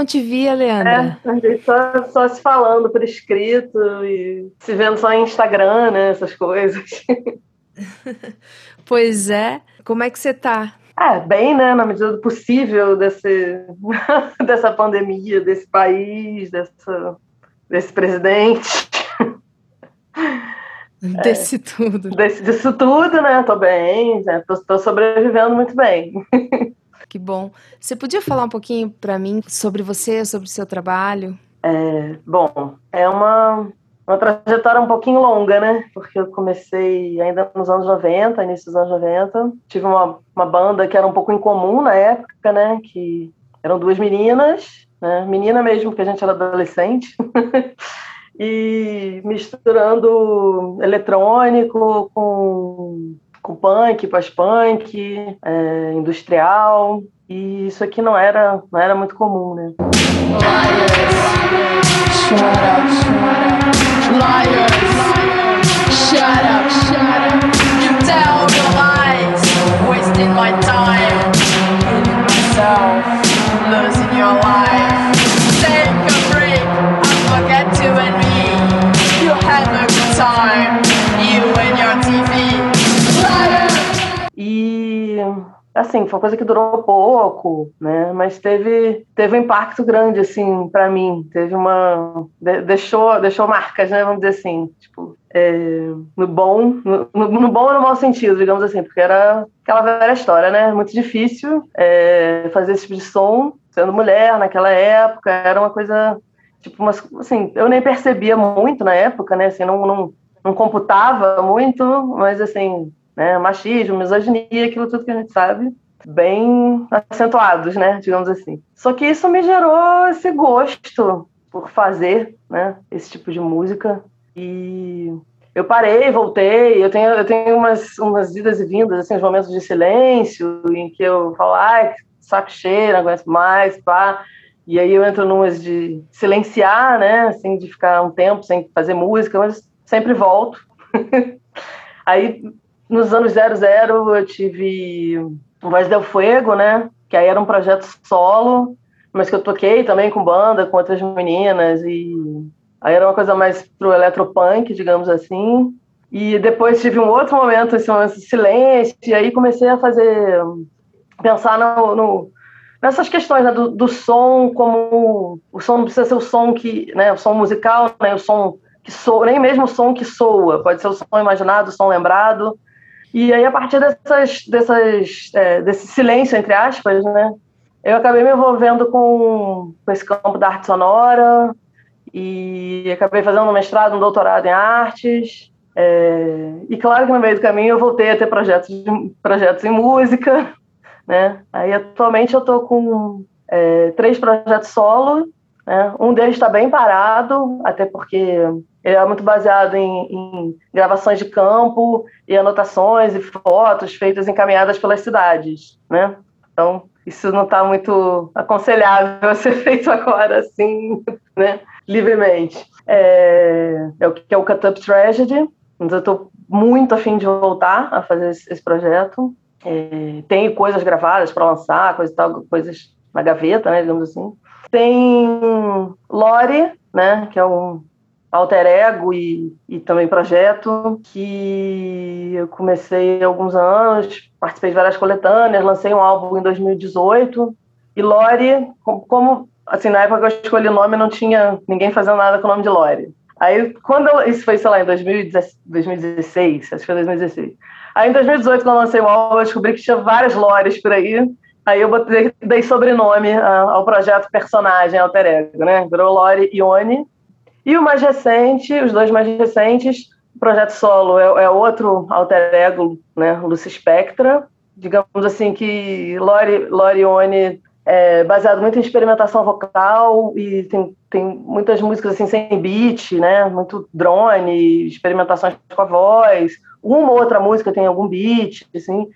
não te via, Leandra? É, a gente só, só se falando por escrito e se vendo só em Instagram, né? Essas coisas. pois é. Como é que você tá? É, bem, né? Na medida do possível desse, dessa pandemia, desse país, dessa, desse presidente. Desse é, tudo. Desse, disso tudo, né? Tô bem, né? tô, tô sobrevivendo muito bem. Que bom. Você podia falar um pouquinho para mim sobre você, sobre o seu trabalho? É, bom, é uma, uma trajetória um pouquinho longa, né? Porque eu comecei ainda nos anos 90, início dos anos 90. Tive uma, uma banda que era um pouco incomum na época, né? Que eram duas meninas, né? Menina mesmo, porque a gente era adolescente. e misturando eletrônico com com punk, pós-punk, é, industrial. E isso aqui não era, não era muito comum, né? Liars, shut up, shut up. Assim, foi uma coisa que durou pouco, né? Mas teve teve um impacto grande assim para mim, teve uma deixou deixou marcas, né, vamos dizer assim, tipo, é, no bom, no, no, bom e no mau sentido, digamos assim, porque era aquela velha história, né? Muito difícil é, fazer esse tipo de som, sendo mulher naquela época, era uma coisa tipo, umas, assim, eu nem percebia muito na época, né? Assim, não, não, não computava muito, mas assim, né? Machismo, misoginia, aquilo tudo que a gente sabe, bem acentuados, né? Digamos assim. Só que isso me gerou esse gosto por fazer, né? Esse tipo de música e eu parei, voltei. Eu tenho, eu tenho umas, umas idas e vindas, assim, uns momentos de silêncio em que eu falo, ai, saco cheio, não aguento mais, pá. E aí eu entro numas de silenciar, né? Assim, de ficar um tempo sem fazer música, mas sempre volto. aí nos anos 00 eu tive Voz del Fuego, né? Que aí era um projeto solo, mas que eu toquei também com banda, com outras meninas e aí era uma coisa mais pro eletropunk, digamos assim. E depois tive um outro momento, esse momento de silêncio, e aí comecei a fazer pensar no, no nessas questões né, do, do, som como o som não precisa ser o som que né o som musical né o som que soa nem mesmo o som que soa pode ser o som imaginado o som lembrado e aí, a partir dessas, dessas, é, desse silêncio, entre aspas, né, eu acabei me envolvendo com, com esse campo da arte sonora e acabei fazendo um mestrado, um doutorado em artes. É, e claro que no meio do caminho eu voltei a ter projetos, de, projetos em música. Né? Aí, atualmente, eu estou com é, três projetos solo. Né? Um deles está bem parado, até porque ele é muito baseado em, em, gravações de campo e anotações e fotos feitas encaminhadas pelas cidades, né? Então, isso não está muito aconselhável ser feito agora, assim, né? Livremente. É, é o que é o Cut Up Tragedy, mas eu estou muito afim de voltar a fazer esse, esse projeto. É, tem coisas gravadas para lançar, coisas, tal, coisas na gaveta, né, digamos assim. Tem Lore, né, que é um alter ego e, e também projeto que eu comecei há alguns anos, participei de várias coletâneas, lancei um álbum em 2018 e Lore, como assim, na época que eu escolhi o nome não tinha ninguém fazendo nada com o nome de Lore. Aí, quando eu, isso foi, sei lá, em 2016, acho que foi 2016. Aí, em 2018, quando eu lancei o álbum, eu descobri que tinha várias Lores por aí. Aí eu botei, dei sobrenome ao projeto personagem alter ego, né? Virou Lore Ione. E o mais recente, os dois mais recentes, o projeto solo é, é outro alter ego, né, Lucy Spectra. Digamos assim que Lori, Lorione é baseado muito em experimentação vocal e tem, tem muitas músicas assim sem beat, né, muito drone, experimentações com a voz. Uma ou outra música tem algum beat, assim.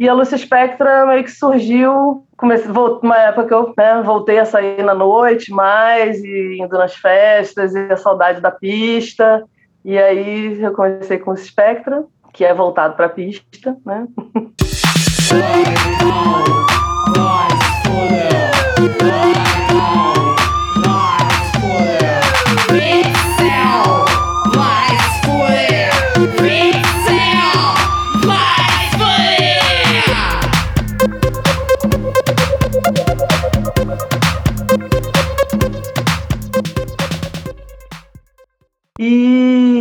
E a Lúcia Spectra meio que surgiu, comecei, uma época que eu né, voltei a sair na noite mais, e indo nas festas, e a saudade da pista. E aí eu comecei com o Spectra, que é voltado para a pista, né?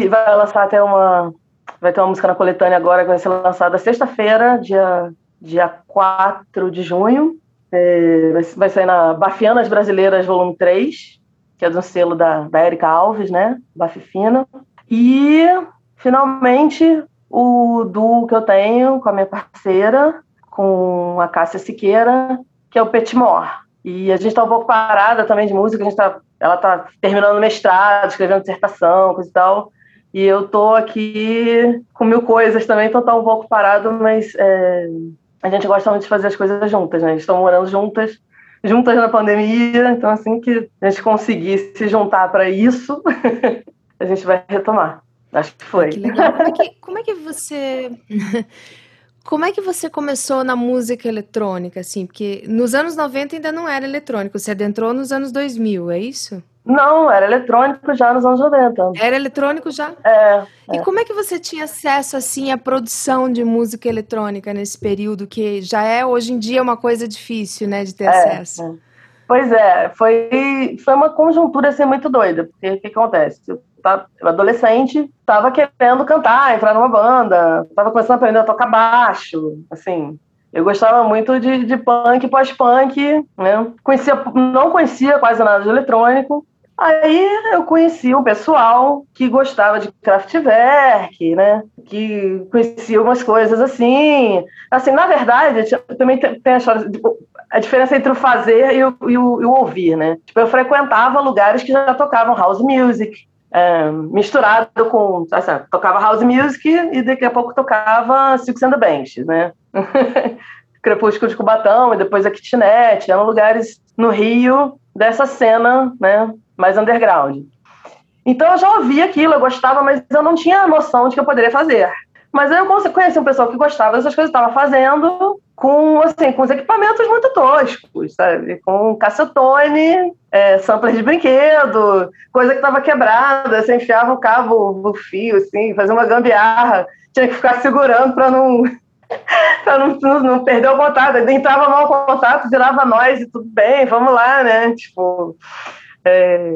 lançar até uma. Vai ter uma música na coletânea agora que vai ser lançada sexta-feira, dia, dia 4 de junho. É, vai, vai sair na Bafianas Brasileiras, volume 3, que é do selo da, da Erika Alves, né? Bafifina. E, finalmente, o duo que eu tenho com a minha parceira, com a Cássia Siqueira, que é o Petmore. E a gente está um pouco parada também de música, a gente tá, ela está terminando mestrado, escrevendo dissertação, coisa e tal. E eu tô aqui com mil coisas também, então tá um pouco parado, mas é, a gente gosta muito de fazer as coisas juntas, né? Estamos morando juntas, juntas na pandemia, então assim que a gente conseguir se juntar para isso, a gente vai retomar. Acho que foi. Que legal. Como é que, como é que você. Como é que você começou na música eletrônica, assim? Porque nos anos 90 ainda não era eletrônico, você adentrou nos anos 2000, é isso? Não, era eletrônico já nos anos 90. Era eletrônico já? É. E é. como é que você tinha acesso, assim, à produção de música eletrônica nesse período, que já é, hoje em dia, uma coisa difícil, né, de ter É, acesso? é. Pois é, foi, foi uma conjuntura assim muito doida, porque o que acontece? Eu adolescente, estava querendo cantar, entrar numa banda, estava começando a aprender a tocar baixo, assim. Eu gostava muito de, de punk, pós-punk, né? Conhecia, não conhecia quase nada de eletrônico. Aí eu conheci um pessoal que gostava de Kraftwerk, né? Que conhecia umas coisas assim. Assim, na verdade, também tem a história, tipo, a diferença entre o fazer e o, e o- e o ouvir, né? Tipo, eu frequentava lugares que já tocavam house music, é, misturado com, assim, tocava house music e daqui a pouco tocava Six and the Bench, né? Crepúsculo de Cubatão e depois a Kitnet, eram lugares no Rio dessa cena, né, mais underground. Então eu já ouvia aquilo, eu gostava, mas eu não tinha noção de que eu poderia fazer. Mas aí eu conhe- conheci um pessoal que gostava dessas coisas, estava fazendo com, assim, com os equipamentos muito toscos, sabe? Com cacetone, é, sampler de brinquedo, coisa que estava quebrada, você enfiava o cabo no fio, assim, fazia uma gambiarra, tinha que ficar segurando para não não, não, não perder o contato. Entrava mal o contato, virava nós e tudo bem, vamos lá, né? Tipo, é,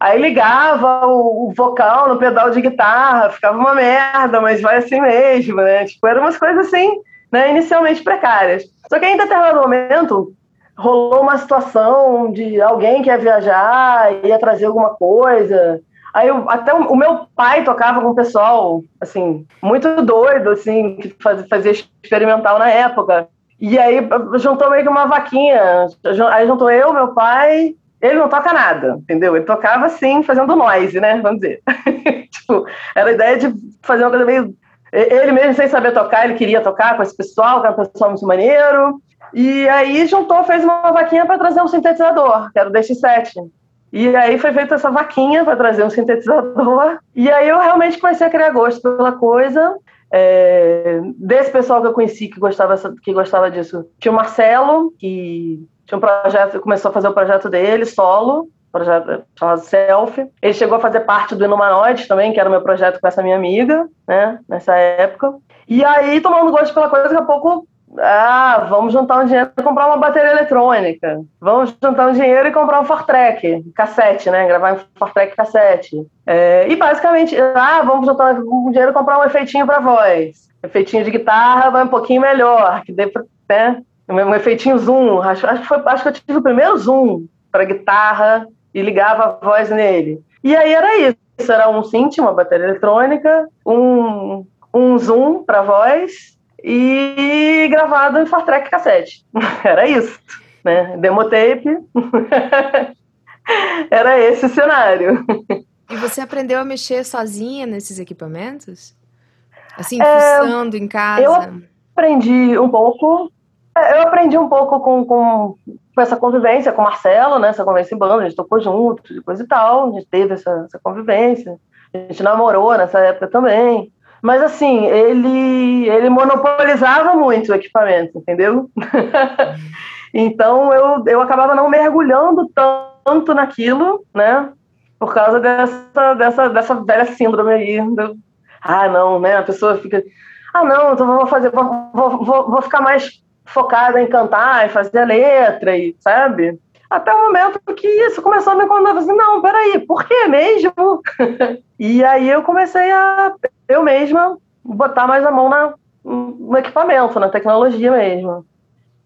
Aí ligava o, o vocal no pedal de guitarra, ficava uma merda, mas vai assim mesmo, né? Tipo, eram umas coisas assim, né, inicialmente precárias. Só que em determinado momento rolou uma situação de alguém que ia viajar, ia trazer alguma coisa. Aí eu, até o, o meu pai tocava com o pessoal, assim, muito doido, assim, que faz, fazia experimental na época. E aí juntou meio que uma vaquinha. Aí juntou eu, meu pai, ele não toca nada, entendeu? Ele tocava assim, fazendo noise, né? Vamos dizer. tipo, era a ideia de fazer uma coisa meio. Ele mesmo sem saber tocar, ele queria tocar com esse pessoal, que era um pessoal muito maneiro. E aí juntou, fez uma vaquinha para trazer um sintetizador, que era o DX7. E aí foi feita essa vaquinha para trazer um sintetizador. E aí eu realmente comecei a criar gosto pela coisa. É, desse pessoal que eu conheci que gostava, que gostava disso, tinha o Marcelo, que tinha um projeto, começou a fazer o projeto dele, solo, projeto chamado Self. Ele chegou a fazer parte do Inumanoides também, que era o meu projeto com essa minha amiga, né, nessa época. E aí, tomando gosto pela coisa, daqui a pouco, ah, vamos juntar um dinheiro e comprar uma bateria eletrônica. Vamos juntar um dinheiro e comprar um Fortrek, cassete, né, gravar um Fortrek cassete. É, e basicamente, ah, vamos juntar um dinheiro e comprar um efeitinho para voz. Efeitinho de guitarra vai um pouquinho melhor, que dê pra, né, um efeitinho zoom. Acho, acho, que foi, acho que eu tive o primeiro zoom para guitarra e ligava a voz nele. E aí era isso, era um synth, uma bateria eletrônica, um, um zoom para voz e gravado em Fortrek cassete. Era isso, né? Demotape. era esse o cenário. E você aprendeu a mexer sozinha nesses equipamentos? Assim, fuçando é, em casa? Eu aprendi um pouco. Eu aprendi um pouco com, com, com, essa convivência com o Marcelo, né? Essa convivência em banda, a gente tocou junto, depois e tal. A gente teve essa, essa convivência. A gente namorou nessa época também. Mas assim, ele, ele monopolizava muito o equipamento, entendeu? então eu, eu acabava não mergulhando tanto naquilo, né? Por causa dessa, dessa, dessa velha síndrome aí. Do, ah, não, né? A pessoa fica. Ah, não, então vou fazer, vou, vou, vou, vou ficar mais focada em cantar e fazer letra, e, sabe? Até o momento que isso começou a me incomodar. Assim, não, peraí, por que mesmo? e aí eu comecei a, eu mesma, botar mais a mão na, no equipamento, na tecnologia mesmo.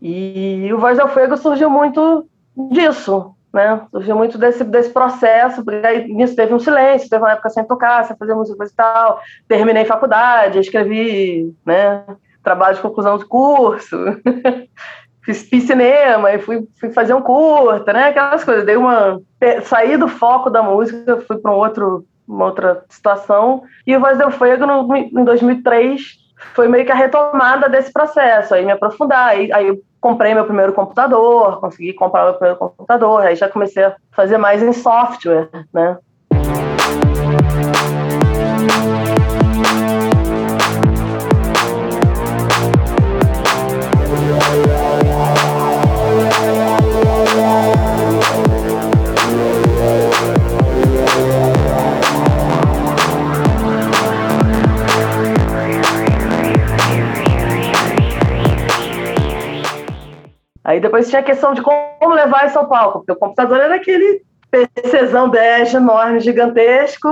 E o Voz ao Fuego surgiu muito disso, né? Surgiu muito desse, desse processo, porque aí nisso teve um silêncio, teve uma época sem tocar, sem fazer música e tal. Terminei faculdade, escrevi, né? Trabalho de conclusão de curso. fiz, fiz, cinema e fui, fui fazer um curta, né? Aquelas coisas. Dei uma. Saí do foco da música, fui para um outro, uma outra situação. E o Voz do Fuego, no, em 2003, foi meio que a retomada desse processo, aí me aprofundar. Aí, aí eu comprei meu primeiro computador, consegui comprar meu primeiro computador, aí já comecei a fazer mais em software, né? Aí depois tinha a questão de como levar isso ao palco, porque o computador era aquele PCzão 10 enorme, gigantesco.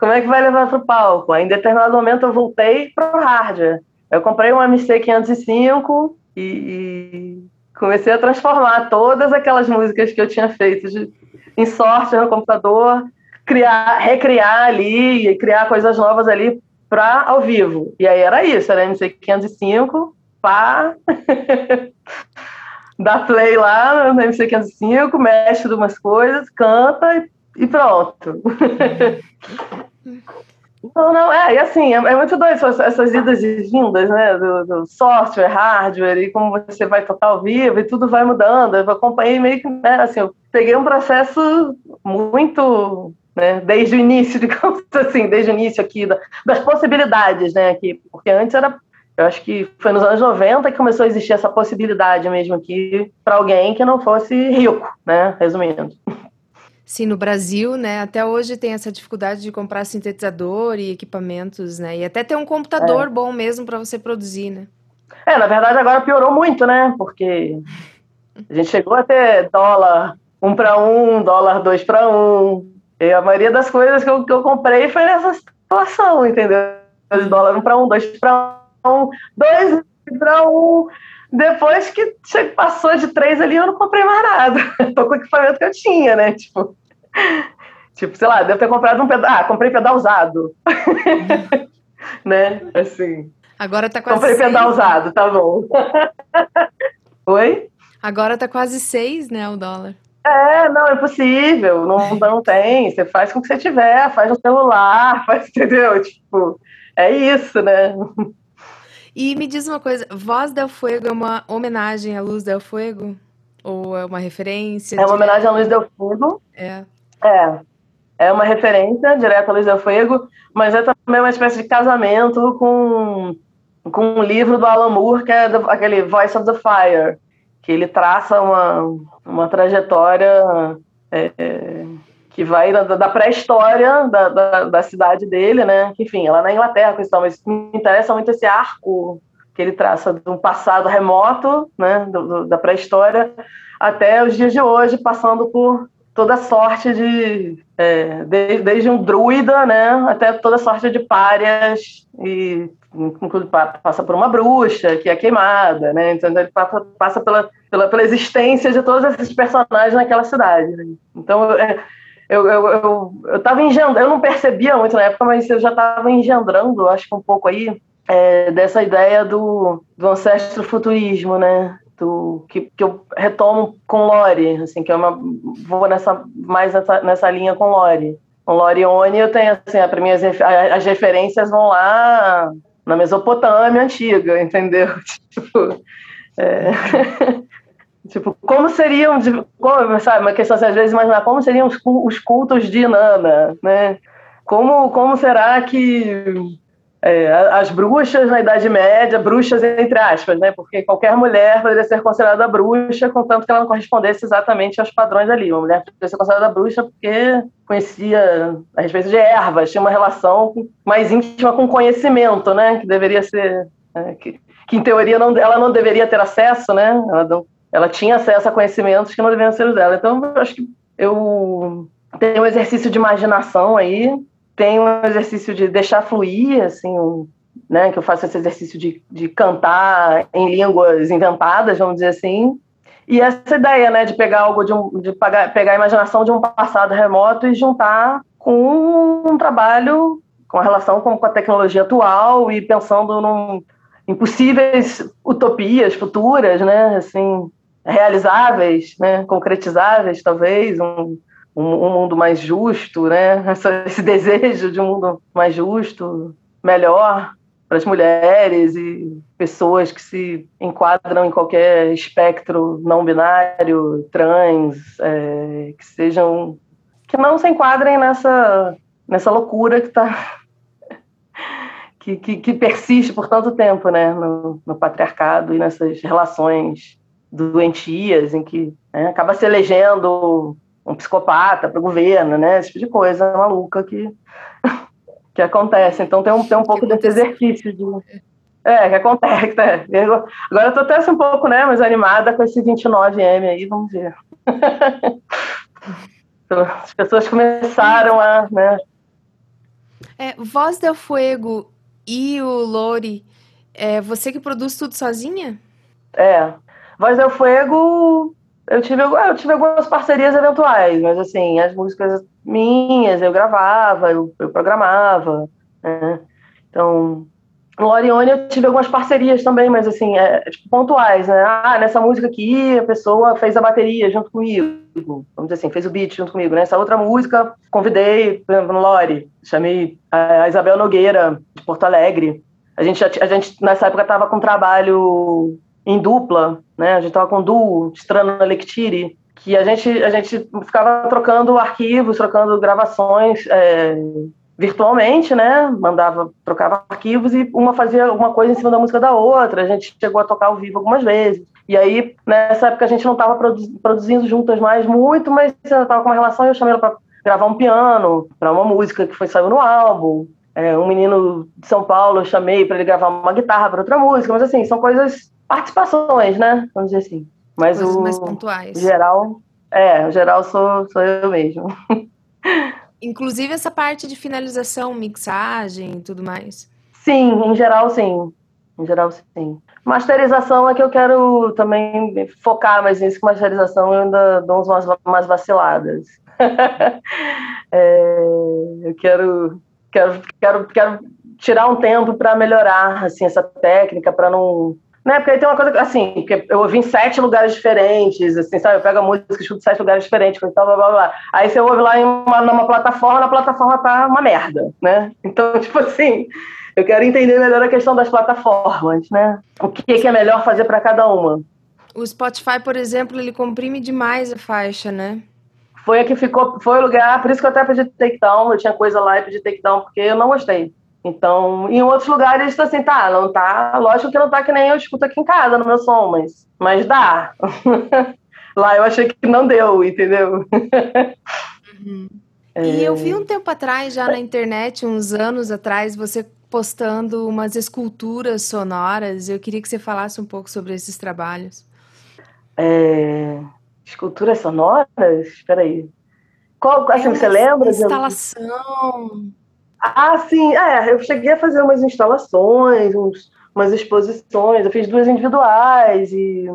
Como é que vai levar para o palco? Aí, em determinado momento eu voltei para o hardware. Eu comprei um MC505 e, e, comecei a transformar todas aquelas músicas que eu tinha feito de, em software no computador, criar, recriar ali e criar coisas novas ali para ao vivo. E aí era isso, era MC505, pá. dá play lá no MC505, mexe de umas coisas, canta e, e pronto. Não, não, é, e assim, é, é muito doido essas, essas, idas e vindas, né, do, do, software, hardware, e como você vai tocar ao vivo, e tudo vai mudando, eu acompanhei meio que, né, assim, eu peguei um processo muito, né, desde o início, digamos assim, desde o início aqui, da, das possibilidades, né, aqui, porque antes era eu acho que foi nos anos 90 que começou a existir essa possibilidade mesmo aqui para alguém que não fosse rico, né? Resumindo. Sim, no Brasil, né, até hoje tem essa dificuldade de comprar sintetizador e equipamentos, né, e até ter um computador é. bom mesmo para você produzir, né. É, na verdade agora piorou muito, né, porque a gente chegou a ter dólar um para um, dólar dois para um, e a maioria das coisas que eu, que eu comprei foi nessa situação, entendeu? Dólar um para um, dois para um um, dois para um. Depois que passou de três ali, eu não comprei mais nada. Tô com o equipamento que eu tinha, né? Tipo, tipo sei lá, devo ter comprado um pedal. Ah, comprei pedal usado. né? Assim. Agora tá quase. Comprei seis. pedal usado, tá bom. Oi? Agora tá quase seis, né, o dólar. É, não, é possível, não, não tem. Você faz com o que você tiver, faz no celular, faz, entendeu? Tipo, é isso, né? E me diz uma coisa, Voz del Fuego é uma homenagem à Luz del Fuego? Ou é uma referência? É uma de... homenagem à Luz del Fuego. É. É. É uma referência direta à Luz del Fuego, mas é também uma espécie de casamento com, com um livro do Alan Moore, que é do, aquele Voice of the Fire, que ele traça uma, uma trajetória é, é que vai da, da pré-história da, da, da, cidade dele, né? Enfim, ela é na Inglaterra, questão, mas me interessa muito esse arco que ele traça de um passado remoto, né? Do, do, da pré-história até os dias de hoje, passando por toda sorte de, é, de, desde um druida, né? Até toda sorte de párias e passa por uma bruxa que é queimada, né? Então ele passa, passa pela, pela, pela existência de todos esses personagens naquela cidade. Né? Então é, eu, eu, eu, eu tava engendrando, eu não percebia muito na época, mas eu já estava engendrando, acho que um pouco aí, é, dessa ideia do, do ancestro futurismo, né? Do, que, que eu retomo com Lore, assim, que é uma, vou nessa, mais nessa, nessa linha com Lore. Com Lorione eu tenho, assim, as, as referências vão lá na Mesopotâmia antiga, entendeu? Tipo, é, Tipo, como seriam, como, sabe, uma questão assim, às vezes imaginar como seriam os, os cultos de Inanna, né? Como, como será que é, as bruxas na Idade Média, bruxas entre aspas, né? Porque qualquer mulher poderia ser considerada bruxa, contanto que ela não correspondesse exatamente aos padrões ali. Uma mulher poderia ser considerada bruxa porque conhecia a respeito de ervas, tinha uma relação mais íntima com conhecimento, né? Que deveria ser. É, que, que em teoria não, ela não deveria ter acesso, né? Ela não, ela tinha acesso a conhecimentos que não deveriam ser os dela. Então, eu acho que eu tenho um exercício de imaginação aí, tenho um exercício de deixar fluir, assim, um, né, que eu faço esse exercício de, de cantar em línguas inventadas, vamos dizer assim, e essa ideia, né, de pegar algo de, um, de pagar, pegar a imaginação de um passado remoto e juntar com um trabalho com a relação com a tecnologia atual e pensando num, em possíveis utopias futuras, né, assim, realizáveis, né, concretizáveis, talvez, um, um, mundo mais justo, né, esse desejo de um mundo mais justo, melhor, para as mulheres e pessoas que se enquadram em qualquer espectro não binário, trans, é, que sejam que não se enquadrem nessa nessa loucura que está que, que, que, persiste por tanto tempo, né, no, no, patriarcado e nessas relações doentias em que né, acaba se elegendo um psicopata para o governo, né, esse tipo de coisa maluca que que acontece. Então tem um, tem um pouco desse exercício de. É, que acontece. Né? Agora eu tô até assim, um pouco né, mais animada com esse 29M aí, vamos ver. As pessoas começaram a. Né... É, Voz del Fuego e o Lori, é você que produz tudo sozinha? É. Voz del Fuego eu tive, eu tive algumas parcerias eventuais, mas assim, as músicas minhas eu gravava, eu, eu programava, né? Então, no eu tive algumas parcerias também, mas assim, é, tipo, pontuais, né? Ah, nessa música aqui a pessoa fez a bateria junto comigo, vamos dizer assim, fez o beat junto comigo. Nessa outra música, convidei, por exemplo, no Lori, chamei a Isabel Nogueira, de Porto Alegre. A gente, a gente nessa época estava com trabalho em dupla, né? A gente estava com duo, Strana Lectiri, que a gente, a gente ficava trocando arquivos, trocando gravações é, virtualmente, né? Mandava, trocava arquivos e uma fazia alguma coisa em cima da música da outra. A gente chegou a tocar ao vivo algumas vezes. E aí, nessa época, a gente não estava produzindo juntas mais muito, mas ela estava com uma relação e eu chamei ela para gravar um piano, para uma música que foi saiu no álbum. É, um menino de São Paulo eu chamei para ele gravar uma guitarra para outra música, mas assim, são coisas participações, né? Vamos dizer assim. Mas Coisas o mais pontuais. geral, é, o geral sou, sou eu mesmo. Inclusive essa parte de finalização, mixagem e tudo mais. Sim, em geral sim. Em geral sim. Masterização é que eu quero também focar mais nisso, que masterização eu ainda dou umas, umas vaciladas. é, eu quero, quero, quero, quero tirar um tempo para melhorar assim, essa técnica, para não né? Porque aí tem uma coisa assim, que eu ouvi em sete lugares diferentes, assim, sabe? Eu pego a música e escuto sete lugares diferentes, blá, blá, blá, blá. Aí você ouve lá em uma, numa plataforma, na plataforma tá uma merda, né? Então, tipo assim, eu quero entender melhor a questão das plataformas, né? O que, que é melhor fazer para cada uma. O Spotify, por exemplo, ele comprime demais a faixa, né? Foi a que ficou, foi o lugar, por isso que eu até pedi takedown, eu tinha coisa lá e pedi takedown, porque eu não gostei. Então, em outros lugares, assim, tá, não tá, lógico que não tá que nem eu escuto aqui em casa no meu som, mas, mas dá. Lá eu achei que não deu, entendeu? Uhum. É... E eu vi um tempo atrás, já na internet, uns anos atrás, você postando umas esculturas sonoras. Eu queria que você falasse um pouco sobre esses trabalhos. É... Esculturas sonoras? Espera aí. Qual, assim, é você lembra? Instalação. De... Ah, sim, é, eu cheguei a fazer umas instalações, uns, umas exposições, eu fiz duas individuais e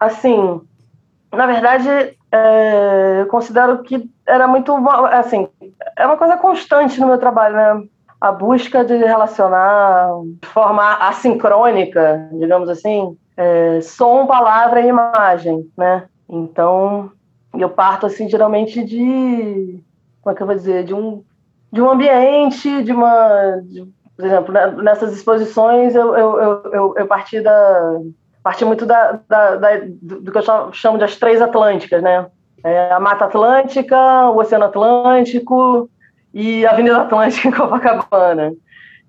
assim, na verdade, é, eu considero que era muito, assim, é uma coisa constante no meu trabalho, né? A busca de relacionar de forma assincrônica, digamos assim, é, som, palavra e imagem, né? Então, eu parto, assim, geralmente de, como é que eu vou dizer, de um de um ambiente, de uma. De, por exemplo, né, nessas exposições eu, eu, eu, eu, parti, da, parti muito da, da, da, do que eu chamo de as três Atlânticas, né? É a Mata Atlântica, o Oceano Atlântico e a Avenida Atlântica em Copacabana.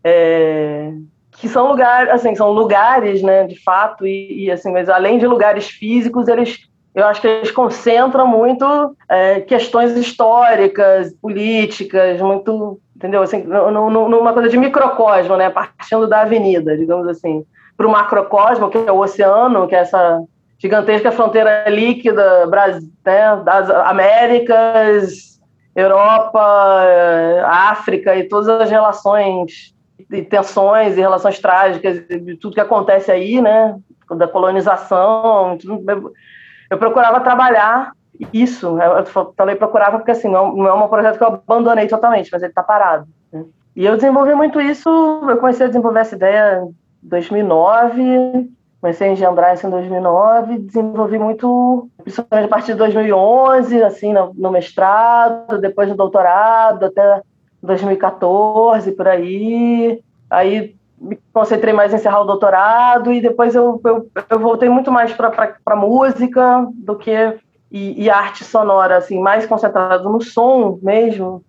É, que são lugares, assim, são lugares, né, de fato, e, e, assim, mas além de lugares físicos, eles eu acho que eles concentram muito é, questões históricas, políticas, muito, entendeu? Assim, numa coisa de microcosmo, né? Partindo da avenida, digamos assim, para o macrocosmo, que é o oceano, que é essa, gigantesca fronteira líquida Brasil, né, das Américas, Europa, África e todas as relações e tensões e relações trágicas de tudo que acontece aí, né, da colonização. Tudo, eu procurava trabalhar isso. Eu falei procurava porque assim não, é um projeto que eu abandonei totalmente, mas ele está parado. Né? E eu desenvolvi muito isso. Eu comecei a desenvolver essa ideia em 2009 comecei a engendrar isso em 2009, desenvolvi muito, principalmente a partir de 2011, assim, no, no mestrado, depois no doutorado, até 2014, por aí. Aí me concentrei mais em encerrar o doutorado e depois eu, eu, eu voltei muito mais para música do que e, e, arte sonora, assim, mais concentrado no som mesmo,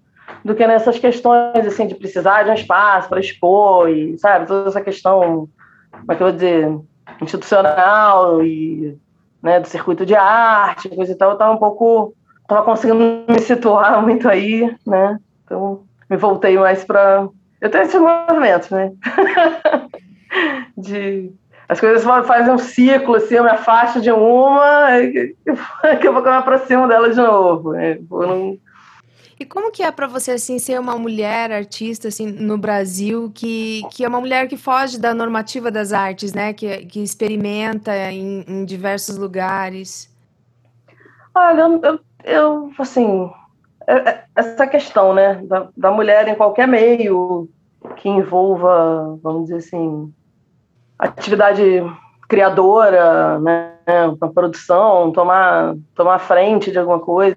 do que nessas questões assim de precisar de um espaço para expor e sabe toda essa questão, como é que eu vou dizer, institucional e né, do circuito de arte, coisa e tal, eu estava um pouco, estava conseguindo me situar muito aí, né? Então me voltei mais para, eu tenho esse movimento, né? de as coisas fazem um ciclo, assim, eu me afasto de uma, pouco eu me aproximo dela de novo. Né? Não, e como que é para você assim ser uma mulher artista assim no Brasil que, que é uma mulher que foge da normativa das artes, né? Que, que experimenta em, em diversos lugares. Olha, eu, eu assim é, é, essa questão, né, da, da mulher em qualquer meio que envolva, vamos dizer assim, atividade criadora, né, uma produção, tomar tomar frente de alguma coisa,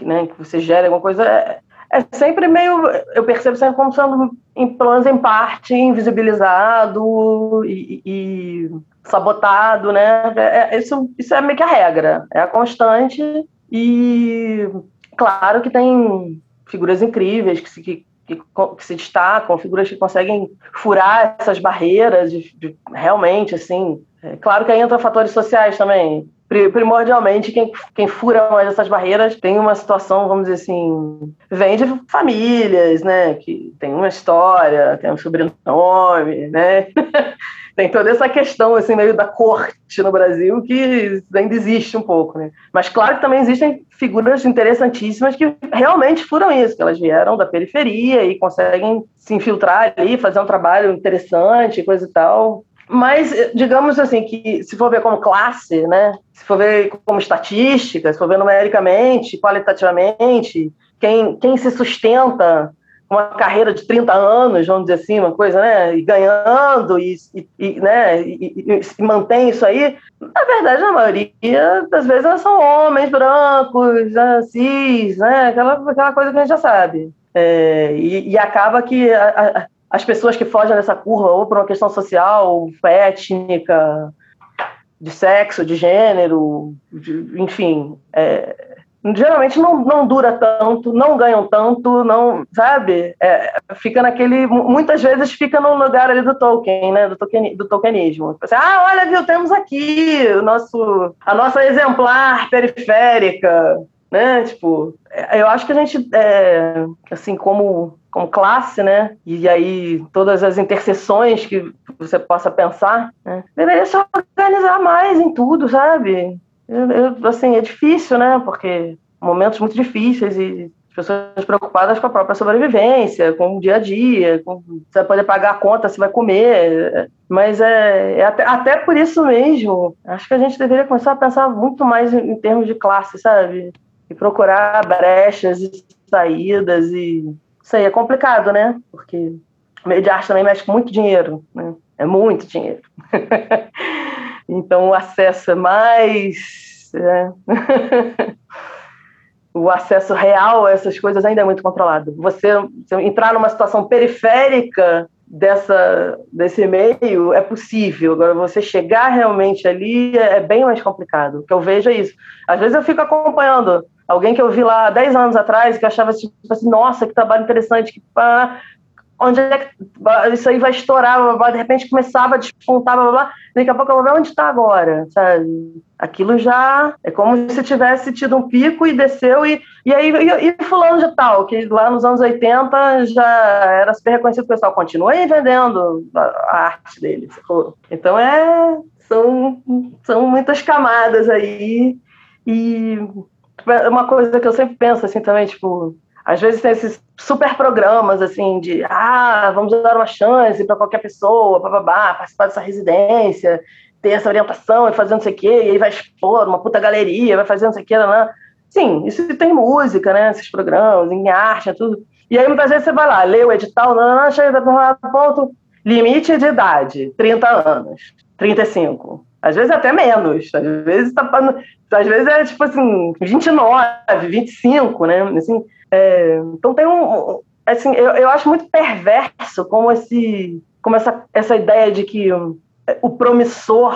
né, que você gere alguma coisa, é, é sempre meio, eu percebo sempre como sendo, em, pelo menos em parte, invisibilizado e, e sabotado, né? É, é, isso, isso é meio que a regra, é a constante e claro que tem figuras incríveis que se, que, que, que se destacam, figuras que conseguem furar essas barreiras de, de, realmente, assim, é, claro que aí entra fatores sociais também, primordialmente, quem, quem fura mais essas barreiras tem uma situação, vamos dizer assim, vem de famílias, né, que tem uma história, tem um sobrenome, né, tem toda essa questão, assim, meio da corte no Brasil que ainda existe um pouco, né, mas claro que também existem figuras interessantíssimas que realmente furam isso, que elas vieram da periferia e conseguem se infiltrar ali, fazer um trabalho interessante, coisa e tal, mas, digamos assim, que se for ver como classe, né, se for ver como estatística, se for ver numericamente, qualitativamente, quem, quem se sustenta uma carreira de 30 anos, vamos dizer assim, uma coisa, né, e ganhando e, e né, e, e, e, mantém isso aí, na verdade, a maioria das vezes são homens brancos, né, cis, né, aquela, aquela coisa que a gente já sabe. É, e, e, acaba que a, as pessoas que fogem dessa curva, ou por uma questão social, étnica, de sexo, de gênero, de, enfim, é, geralmente não, não dura tanto, não ganham tanto, não, sabe? É, fica naquele, muitas vezes fica no lugar ali do Tolkien, né? Do, Tolkien, do Tolkienismo. Assim, ah, olha, viu, temos aqui o nosso, a nossa exemplar periférica, né? Tipo, é, eu acho que a gente, é, assim, como como classe, né? E aí todas as interseções que você possa pensar, né? deveria se organizar mais em tudo, sabe? Eu, assim, é difícil, né? Porque momentos muito difíceis e as pessoas preocupadas com a própria sobrevivência, com o dia a dia, com se vai poder pagar a conta, se vai comer. Mas é, é até, até, por isso mesmo, acho que a gente deveria começar a pensar muito mais em, em termos de classe, sabe? E procurar brechas e saídas e isso aí é complicado, né? Porque o meio de arte também mexe com muito dinheiro, né? É muito dinheiro. então o acesso é mais. É... o acesso real a essas coisas ainda é muito controlado. Você, entrar numa situação periférica dessa, desse meio é possível. Agora, você chegar realmente ali é, é bem mais complicado. O que eu vejo é isso. Às vezes eu fico acompanhando Alguém que eu vi lá 10 anos atrás, que achava tipo assim, nossa, que trabalho interessante, que pá, onde é que isso aí vai estourar, blá, blá, de repente começava a despontar, blá, blá, daqui a pouco eu vou ver onde está agora, sabe? Aquilo já é como se tivesse tido um pico e desceu, e, e aí e, e fulano de tal, que lá nos anos 80 já era super reconhecido, o pessoal continua aí vendendo a, a arte dele. Então é são, são muitas camadas aí. E uma coisa que eu sempre penso assim também, tipo, às vezes tem esses super programas assim de ah, vamos dar uma chance para qualquer pessoa, babá, participar dessa residência, ter essa orientação e fazer não sei o quê, e aí vai expor uma puta galeria, vai fazer não sei o quê. Sim, isso tem música, né? Esses programas, em arte, é tudo. E aí muitas vezes você vai lá, lê o edital, não, não, não chega ponto, limite de idade, 30 anos, 35. Às vezes até menos, às vezes tá, às vezes é tipo assim, 29, 25, né? Assim, é, então tem um, assim, eu, eu acho muito perverso como esse, como essa, essa ideia de que o promissor,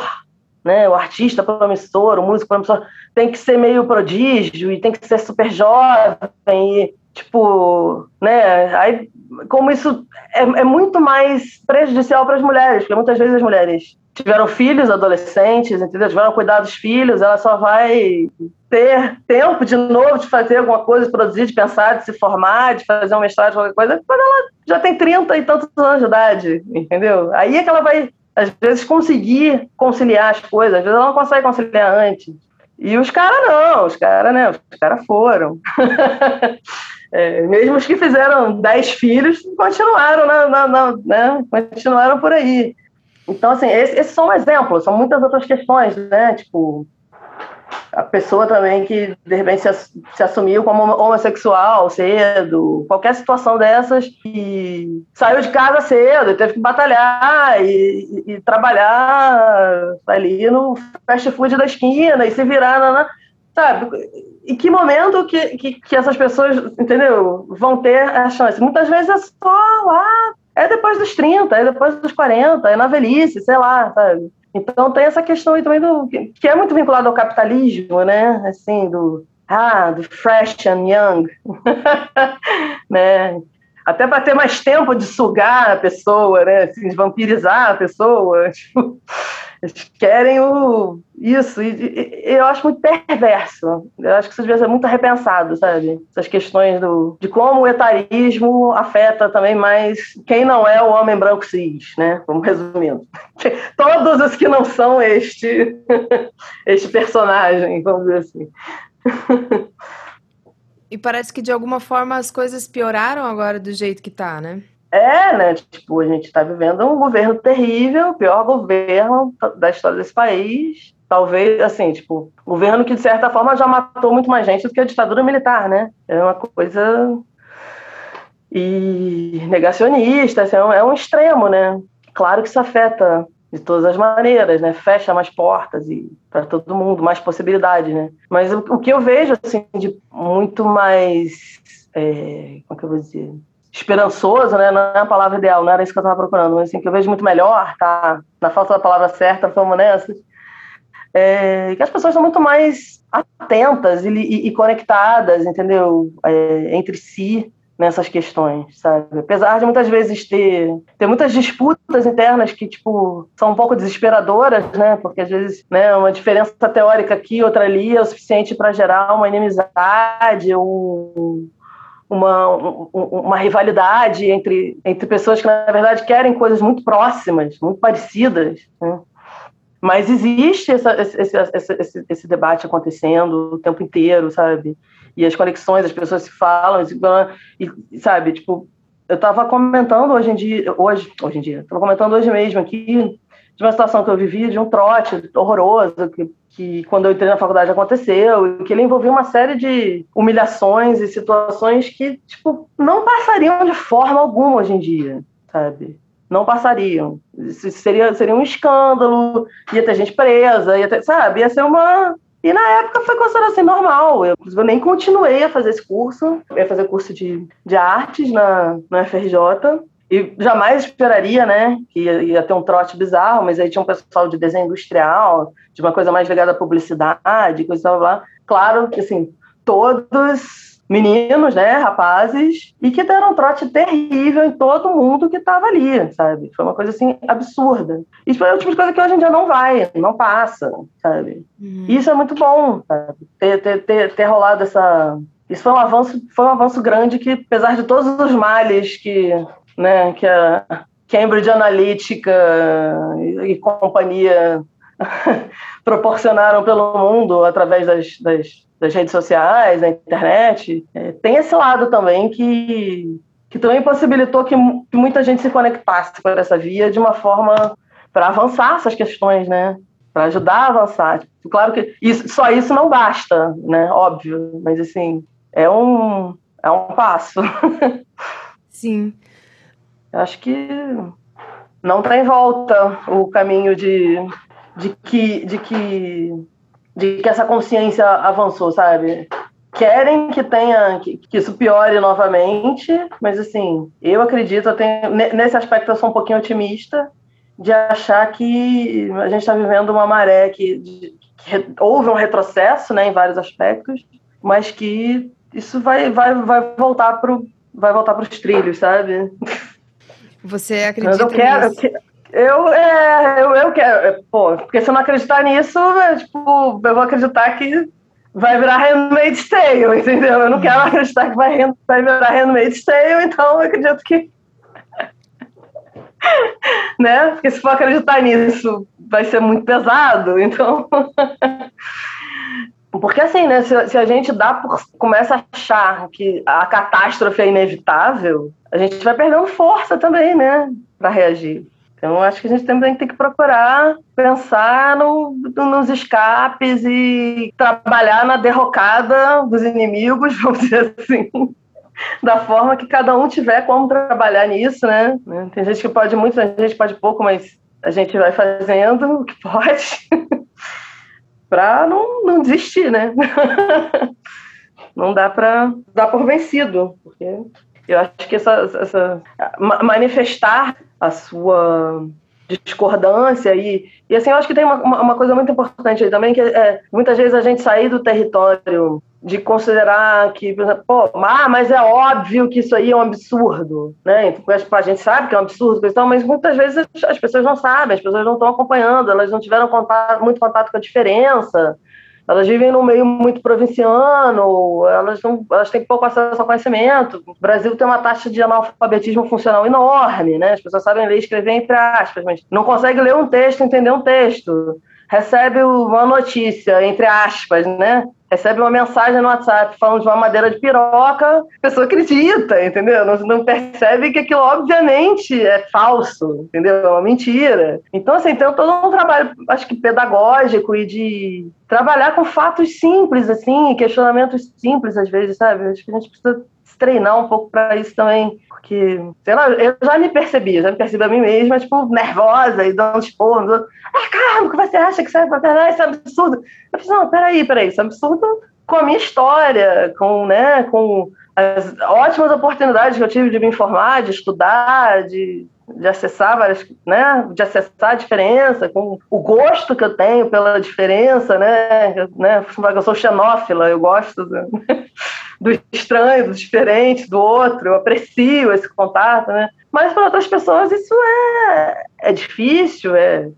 né, o artista promissor, o músico promissor tem que ser meio prodígio e tem que ser super jovem e tipo, né, aí como isso é, é muito mais prejudicial para as mulheres, porque muitas vezes as mulheres tiveram filhos adolescentes, entendeu? Tiveram cuidar dos filhos, ela só vai ter tempo de novo de fazer alguma coisa, de produzir, de pensar, de se formar, de fazer um mestrado, qualquer coisa, quando ela já tem 30 e tantos anos de idade, entendeu? Aí é que ela vai, às vezes, conseguir conciliar as coisas, às vezes ela não consegue conciliar antes. E os caras não, os caras, né? Os caras foram. é, mesmo os que fizeram 10 filhos, continuaram, na, na, na, né? continuaram por aí. Então, assim, esses esse são um exemplo, são muitas outras questões, né? Tipo, a pessoa também que, de repente, se, assumiu como homossexual cedo, qualquer situação dessas, e saiu de casa cedo, teve que batalhar e, e, trabalhar ali no fast food da esquina e se virar, na, na, sabe? E que momento que, que, que essas pessoas, entendeu, vão ter a chance? Muitas vezes é só lá é depois dos 30, é depois dos 40, é na velhice, sei lá, sabe? Então tem essa questão aí também do que é muito vinculado ao capitalismo, né? Assim, do ah, do fresh and young, né? Até para ter mais tempo de sugar a pessoa, né? Assim, de vampirizar a pessoa. Tipo, eles querem o, isso, e, e, eu acho muito perverso. Eu acho que isso devia ser muito repensado, sabe? Essas questões do, de como o etarismo afeta também mais quem não é o homem branco cis, né? Vamos resumindo. Todos os que não são este, este personagem, vamos dizer assim. E parece que de alguma forma as coisas pioraram agora do jeito que tá, né? É, né? Tipo, a gente está vivendo um governo terrível, o pior governo da história desse país. Talvez, assim, tipo, governo que de certa forma já matou muito mais gente do que a ditadura militar, né? É uma coisa. E negacionista, assim, é um extremo, né? Claro que isso afeta de todas as maneiras, né? Fecha mais portas e para todo mundo, mais possibilidades, né? Mas o, o, que eu vejo, assim, de muito mais. É, como é que eu vou dizer? esperançoso, né? Não é a palavra ideal, não era isso que eu estava procurando, mas assim, que eu vejo muito melhor, tá? Na falta da palavra certa, vamos nessas. É, que as pessoas são muito mais atentas e, e, e conectadas, entendeu? É, entre si nessas questões, sabe? Apesar de muitas vezes ter, ter muitas disputas internas que, tipo, são um pouco desesperadoras, né? Porque às vezes, né, uma diferença teórica aqui, outra ali é o suficiente para gerar uma inimizade, um, uma, uma rivalidade entre, entre pessoas que, na verdade, querem coisas muito próximas, muito parecidas. Né? Mas existe essa, esse, esse, esse, debate acontecendo o tempo inteiro, sabe? E as conexões, as pessoas se falam, e, sabe? Tipo, eu estava comentando hoje em dia, hoje, hoje em dia, estava comentando hoje mesmo aqui de uma situação que eu vivi, de um trote horroroso, que, que quando eu entrei na faculdade aconteceu, e que ele envolvia uma série de humilhações e situações que, tipo, não passariam de forma alguma hoje em dia, sabe? Não passariam. Seria, seria um escândalo, ia ter gente presa, ia ter, sabe? Ia ser uma, e na época foi considerado assim normal. Eu, eu nem continuei a fazer esse curso. Eu ia fazer curso de, de artes na, na FRJ. E jamais esperaria, né, que ia, ia, ter um trote bizarro, mas aí tinha um pessoal de desenho industrial, de uma coisa mais ligada à publicidade, coisa lá. Claro que, assim, todos meninos, né, rapazes, e que deram um trote terrível em todo mundo que estava ali, sabe? Foi uma coisa, assim, absurda. Isso é o tipo de coisa que hoje em dia não vai, não passa, sabe? Uhum. Isso é muito bom, sabe? Ter, ter, ter, ter rolado essa... Isso foi um avanço, foi um avanço grande que, apesar de todos os males que né, que a Cambridge Analytica e, e companhia proporcionaram pelo mundo através das, das, das redes sociais, da internet, é, tem esse lado também que, que também possibilitou que, que muita gente se conectasse por essa via de uma forma para avançar essas questões, né? Para ajudar a avançar. Tipo, claro que isso, só isso não basta, né? Óbvio, mas assim é um é um passo. Sim. Acho que não tem volta o caminho de, de que de que de que essa consciência avançou, sabe? Querem que tenha que, que isso piore novamente, mas assim, eu acredito, eu tenho, nesse aspecto eu sou um pouquinho otimista de achar que a gente está vivendo uma maré que, de, que, houve um retrocesso, né, em vários aspectos, mas que isso vai vai vai voltar pro vai voltar para os trilhos, sabe? Você acredita eu quero, nisso? Eu, é, eu, eu quero, pô, porque se eu não acreditar nisso, é, tipo, eu vou acreditar que vai virar Handmaid's Tale, entendeu? Eu não quero uhum. acreditar que vai, vai virar Handmaid's Tale, então eu acredito que. né? Porque se for acreditar nisso, vai ser muito pesado, então. Porque assim, né, se, se, a gente dá por, começa a achar que a catástrofe é inevitável, a gente vai perdendo força também, né, para reagir. Então, acho que a gente também tem que procurar pensar no, nos escapes e trabalhar na derrocada dos inimigos, vamos dizer assim, da forma que cada um tiver como trabalhar nisso, né? Tem gente que pode muito, tem gente pode pouco, mas a gente vai fazendo o que pode para não, não desistir, né? não dá para dar por vencido, porque eu acho que essa, essa manifestar a sua discordância e, e assim, eu acho que tem uma, uma coisa muito importante aí também, que é, muitas vezes a gente sair do território de considerar que, pô, ah, mas é óbvio que isso aí é um absurdo, né? Então, a gente sabe que é um absurdo, mas muitas vezes as pessoas não sabem, as pessoas não estão acompanhando, elas não tiveram contato, muito contato com a diferença, elas vivem num meio muito provinciano, elas, não, elas têm pouco acesso ao conhecimento. O Brasil tem uma taxa de analfabetismo funcional enorme, né? As pessoas sabem ler e escrever entre aspas, mas não conseguem ler um texto, entender um texto. Recebe uma notícia, entre aspas, né? Recebe uma mensagem no WhatsApp falando de uma madeira de piroca, a pessoa acredita, entendeu? Não, não, percebe que aquilo obviamente é falso, entendeu? É uma mentira. Então, assim, tem todo um trabalho, acho que pedagógico e de trabalhar com fatos simples, assim, questionamentos simples às vezes, sabe? Acho que a gente precisa treinar um pouco para isso também. Porque, sei lá, eu já me percebi, já me percebi a mim mesma, tipo, nervosa e dando esporro. Ah, caramba, o que você acha que você vai fazer? Isso é absurdo. Eu falei, não, peraí, peraí, isso é absurdo com a minha história, com, né, com as ótimas oportunidades que eu tive de me informar, de estudar, de, de acessar várias, né, de acessar a diferença, com o gosto que eu tenho pela diferença, né, né, eu sou xenófila, eu gosto do, do estranho, do diferente, do outro, eu aprecio esse contato, né, mas para outras pessoas isso é, é difícil, é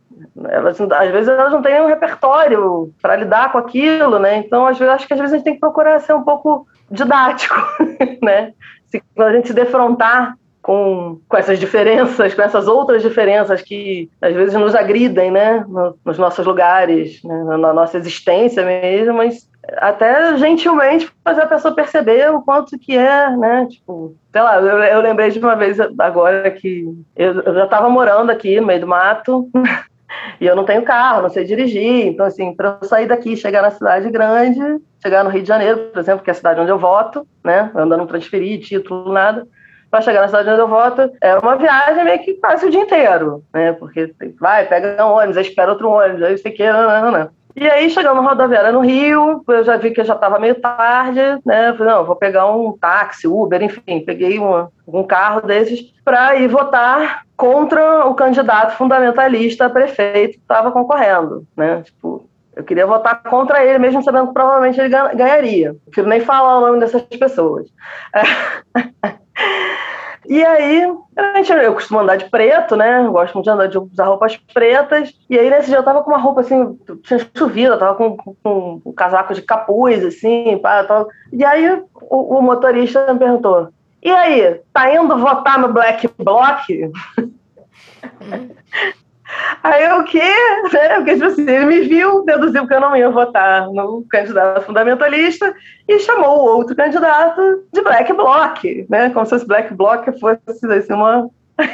elas às vezes elas não têm um repertório para lidar com aquilo, né? Então às vezes acho que às vezes a gente tem que procurar ser um pouco didático, né? Se a gente se defrontar com, com essas diferenças, com essas outras diferenças que às vezes nos agridem, né? Nos nossos lugares, né? na nossa existência mesmo, mas até gentilmente fazer a pessoa perceber o quanto que é, né? Tipo, sei lá, eu, eu lembrei de uma vez agora que eu, eu já estava morando aqui no meio do mato E eu não tenho carro, não sei dirigir. Então, assim, para eu sair daqui, chegar na cidade grande, chegar no Rio de Janeiro, por exemplo, que é a cidade onde eu voto, né? Andando transferir, título, nada. Para chegar na cidade onde eu voto, é uma viagem meio que quase o dia inteiro, né? Porque vai, pega um ônibus, aí espera outro ônibus, aí sei que, não, não, não. E aí, chegando na rodoviária no Rio, eu já vi que já estava meio tarde, né? Falei, não, vou pegar um táxi, Uber, enfim, peguei um, carro desses para ir votar contra o candidato fundamentalista a prefeito que estava concorrendo, né? Tipo, eu queria votar contra ele, mesmo sabendo que provavelmente ele ganharia. Não prefiro nem falar o nome dessas pessoas. E aí, eu costumo andar de preto, né? Eu gosto muito de andar de usar roupas pretas. E aí, nesse dia, eu tava com uma roupa assim, tinha chovido, eu tava com, com, com um casaco de capuz, assim, pá, tava... E aí, o, o, motorista me perguntou: E aí, tá indo votar no Black Bloc? Aí o quê? Né? Porque tipo assim, ele me viu, deduziu que eu não ia votar no candidato fundamentalista e chamou o outro candidato de Black Bloc, né? Como se esse Black Bloc fosse assim, uma.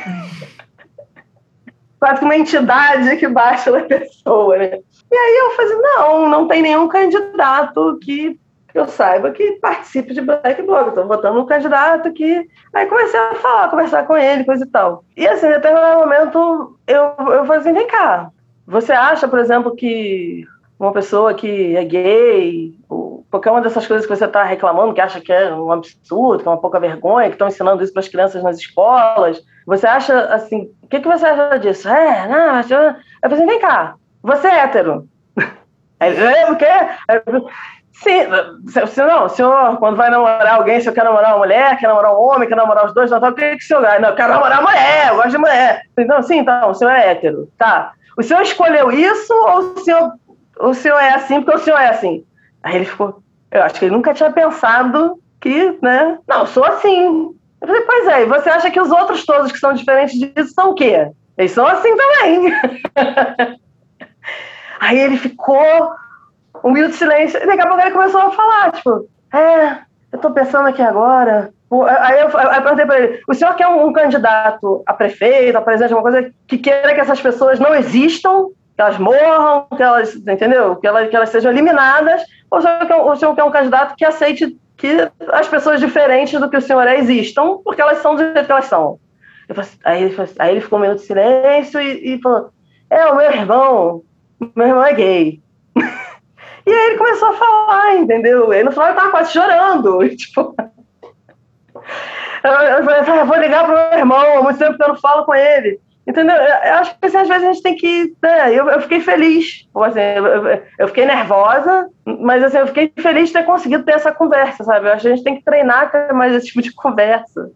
quase uma entidade que baixa da pessoa, né? E aí eu falei, não, não tem nenhum candidato que eu saiba que participe de Black Bloc. Estou votando um candidato que. Aí comecei a falar, conversar com ele, coisa e tal. E assim, em determinado momento, eu, eu falei assim: vem cá, você acha, por exemplo, que uma pessoa que é gay, ou qualquer uma dessas coisas que você está reclamando, que acha que é um absurdo, que é uma pouca vergonha, que estão ensinando isso para as crianças nas escolas, você acha assim, o que, que você acha disso? É, não, eu, eu falei assim, vem cá, você é hétero. Aí, é, o quê? Sim, se, não, o senhor, quando vai namorar alguém, se eu quero namorar uma mulher, quer namorar um homem, quer namorar os dois, não, o que, que o senhor Não, eu quero namorar mulher, eu gosto de mulher. Então, sim, então, o senhor é hétero. Tá. O senhor escolheu isso ou o senhor, o senhor é assim porque o senhor é assim? Aí ele ficou, eu acho que ele nunca tinha pensado que, né? Não, eu sou assim. Eu falei, pois é, e você acha que os outros todos que são diferentes disso são o quê? Eles são assim também. Aí ele ficou um minuto de silêncio, e daqui a pouco ele começou a falar, tipo, é, eu tô pensando aqui agora. Aí eu, eu perguntei para ele: o senhor quer um, um, candidato a prefeito, a presidente, uma coisa que queira que essas pessoas não existam, que elas morram, que elas, entendeu? Que elas, que elas sejam eliminadas, ou o senhor, quer, o senhor quer um candidato que aceite que as pessoas diferentes do que o senhor é existam, porque elas são do jeito que elas são? Aí, ele aí ele ficou um minuto de silêncio e, e falou: é, o meu irmão, meu irmão é gay. E aí ele começou a falar, entendeu? E no final ele tava quase chorando. Tipo, eu falei, vou ligar pro meu irmão, há muito tempo que eu não falo com ele. Entendeu? Eu acho que assim, às vezes a gente tem que. Né, eu, eu fiquei feliz. Assim, eu, eu, fiquei nervosa, mas assim, eu fiquei feliz de ter conseguido ter essa conversa, sabe? Eu acho que a gente tem que treinar mais esse tipo de conversa.